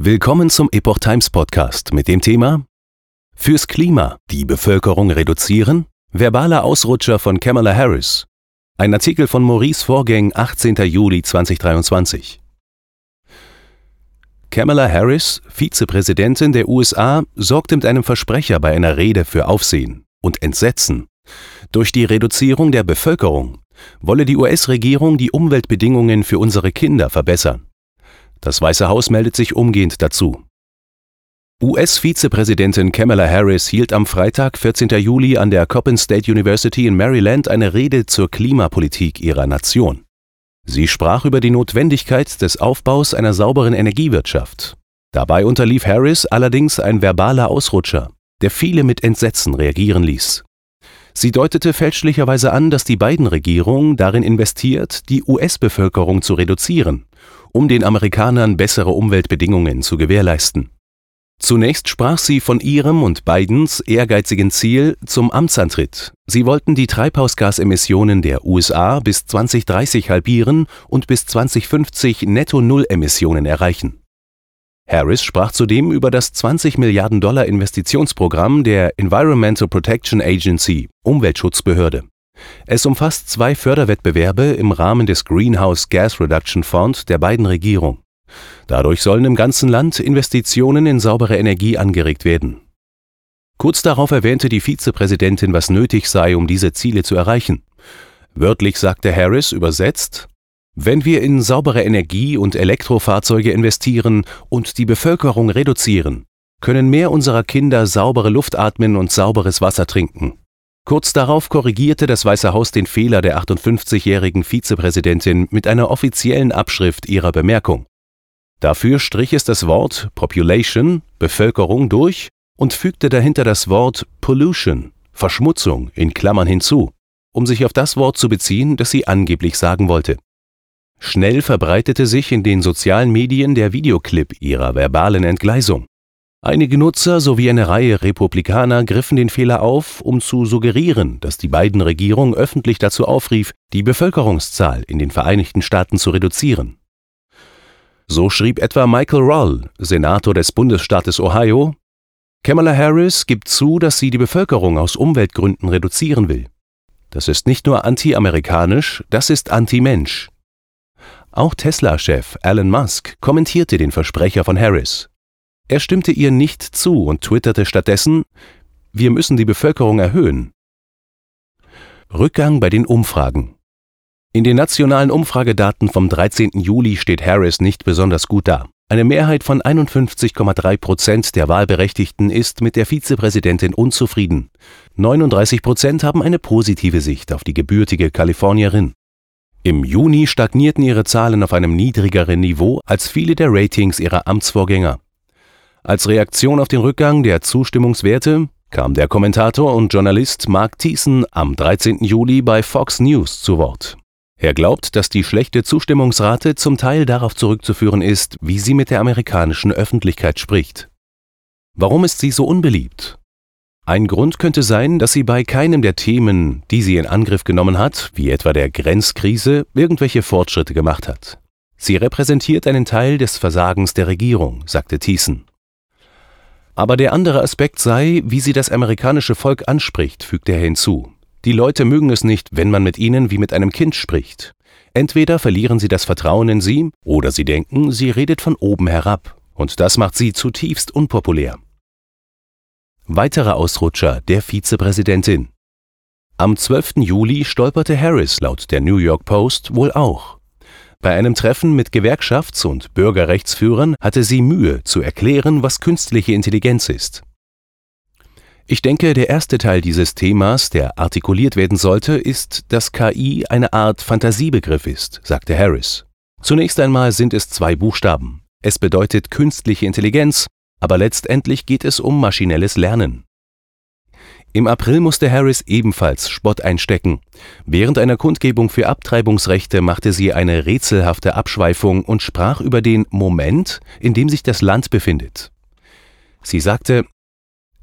Willkommen zum Epoch Times Podcast mit dem Thema Fürs Klima die Bevölkerung reduzieren? Verbaler Ausrutscher von Kamala Harris. Ein Artikel von Maurice Vorgäng, 18. Juli 2023. Kamala Harris, Vizepräsidentin der USA, sorgte mit einem Versprecher bei einer Rede für Aufsehen und Entsetzen. Durch die Reduzierung der Bevölkerung wolle die US-Regierung die Umweltbedingungen für unsere Kinder verbessern. Das Weiße Haus meldet sich umgehend dazu. US-Vizepräsidentin Kamala Harris hielt am Freitag, 14. Juli, an der Coppin State University in Maryland eine Rede zur Klimapolitik ihrer Nation. Sie sprach über die Notwendigkeit des Aufbaus einer sauberen Energiewirtschaft. Dabei unterlief Harris allerdings ein verbaler Ausrutscher, der viele mit Entsetzen reagieren ließ. Sie deutete fälschlicherweise an, dass die Biden-Regierung darin investiert, die US-Bevölkerung zu reduzieren um den Amerikanern bessere Umweltbedingungen zu gewährleisten. Zunächst sprach sie von ihrem und Bidens ehrgeizigen Ziel zum Amtsantritt. Sie wollten die Treibhausgasemissionen der USA bis 2030 halbieren und bis 2050 Netto-Null-Emissionen erreichen. Harris sprach zudem über das 20 Milliarden Dollar Investitionsprogramm der Environmental Protection Agency, Umweltschutzbehörde. Es umfasst zwei Förderwettbewerbe im Rahmen des Greenhouse Gas Reduction Fund der beiden Regierungen. Dadurch sollen im ganzen Land Investitionen in saubere Energie angeregt werden. Kurz darauf erwähnte die Vizepräsidentin, was nötig sei, um diese Ziele zu erreichen. Wörtlich sagte Harris übersetzt, wenn wir in saubere Energie und Elektrofahrzeuge investieren und die Bevölkerung reduzieren, können mehr unserer Kinder saubere Luft atmen und sauberes Wasser trinken. Kurz darauf korrigierte das Weiße Haus den Fehler der 58-jährigen Vizepräsidentin mit einer offiziellen Abschrift ihrer Bemerkung. Dafür strich es das Wort Population, Bevölkerung durch und fügte dahinter das Wort Pollution, Verschmutzung in Klammern hinzu, um sich auf das Wort zu beziehen, das sie angeblich sagen wollte. Schnell verbreitete sich in den sozialen Medien der Videoclip ihrer verbalen Entgleisung. Einige Nutzer sowie eine Reihe Republikaner griffen den Fehler auf, um zu suggerieren, dass die beiden Regierung öffentlich dazu aufrief, die Bevölkerungszahl in den Vereinigten Staaten zu reduzieren. So schrieb etwa Michael Roll, Senator des Bundesstaates Ohio, Kamala Harris gibt zu, dass sie die Bevölkerung aus Umweltgründen reduzieren will. Das ist nicht nur anti-amerikanisch, das ist anti-Mensch. Auch Tesla-Chef Elon Musk kommentierte den Versprecher von Harris. Er stimmte ihr nicht zu und twitterte stattdessen, wir müssen die Bevölkerung erhöhen. Rückgang bei den Umfragen. In den nationalen Umfragedaten vom 13. Juli steht Harris nicht besonders gut da. Eine Mehrheit von 51,3 Prozent der Wahlberechtigten ist mit der Vizepräsidentin unzufrieden. 39 Prozent haben eine positive Sicht auf die gebürtige Kalifornierin. Im Juni stagnierten ihre Zahlen auf einem niedrigeren Niveau als viele der Ratings ihrer Amtsvorgänger. Als Reaktion auf den Rückgang der Zustimmungswerte kam der Kommentator und Journalist Mark Thiessen am 13. Juli bei Fox News zu Wort. Er glaubt, dass die schlechte Zustimmungsrate zum Teil darauf zurückzuführen ist, wie sie mit der amerikanischen Öffentlichkeit spricht. Warum ist sie so unbeliebt? Ein Grund könnte sein, dass sie bei keinem der Themen, die sie in Angriff genommen hat, wie etwa der Grenzkrise, irgendwelche Fortschritte gemacht hat. Sie repräsentiert einen Teil des Versagens der Regierung, sagte Thiessen. Aber der andere Aspekt sei, wie sie das amerikanische Volk anspricht, fügt er hinzu. Die Leute mögen es nicht, wenn man mit ihnen wie mit einem Kind spricht. Entweder verlieren sie das Vertrauen in sie, oder sie denken, sie redet von oben herab, und das macht sie zutiefst unpopulär. Weiterer Ausrutscher der Vizepräsidentin. Am 12. Juli stolperte Harris laut der New York Post wohl auch. Bei einem Treffen mit Gewerkschafts- und Bürgerrechtsführern hatte sie Mühe zu erklären, was künstliche Intelligenz ist. Ich denke, der erste Teil dieses Themas, der artikuliert werden sollte, ist, dass KI eine Art Fantasiebegriff ist, sagte Harris. Zunächst einmal sind es zwei Buchstaben. Es bedeutet künstliche Intelligenz, aber letztendlich geht es um maschinelles Lernen. Im April musste Harris ebenfalls Spott einstecken. Während einer Kundgebung für Abtreibungsrechte machte sie eine rätselhafte Abschweifung und sprach über den Moment, in dem sich das Land befindet. Sie sagte,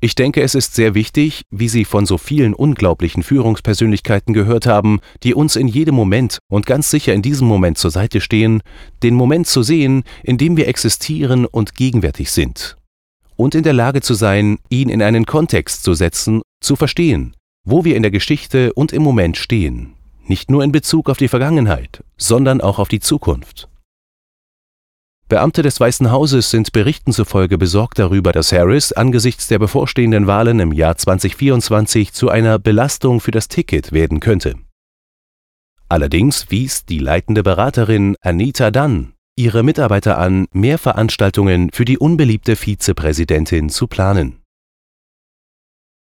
Ich denke, es ist sehr wichtig, wie Sie von so vielen unglaublichen Führungspersönlichkeiten gehört haben, die uns in jedem Moment und ganz sicher in diesem Moment zur Seite stehen, den Moment zu sehen, in dem wir existieren und gegenwärtig sind. Und in der Lage zu sein, ihn in einen Kontext zu setzen, zu verstehen, wo wir in der Geschichte und im Moment stehen, nicht nur in Bezug auf die Vergangenheit, sondern auch auf die Zukunft. Beamte des Weißen Hauses sind Berichten zufolge besorgt darüber, dass Harris angesichts der bevorstehenden Wahlen im Jahr 2024 zu einer Belastung für das Ticket werden könnte. Allerdings wies die leitende Beraterin Anita Dunn ihre Mitarbeiter an, mehr Veranstaltungen für die unbeliebte Vizepräsidentin zu planen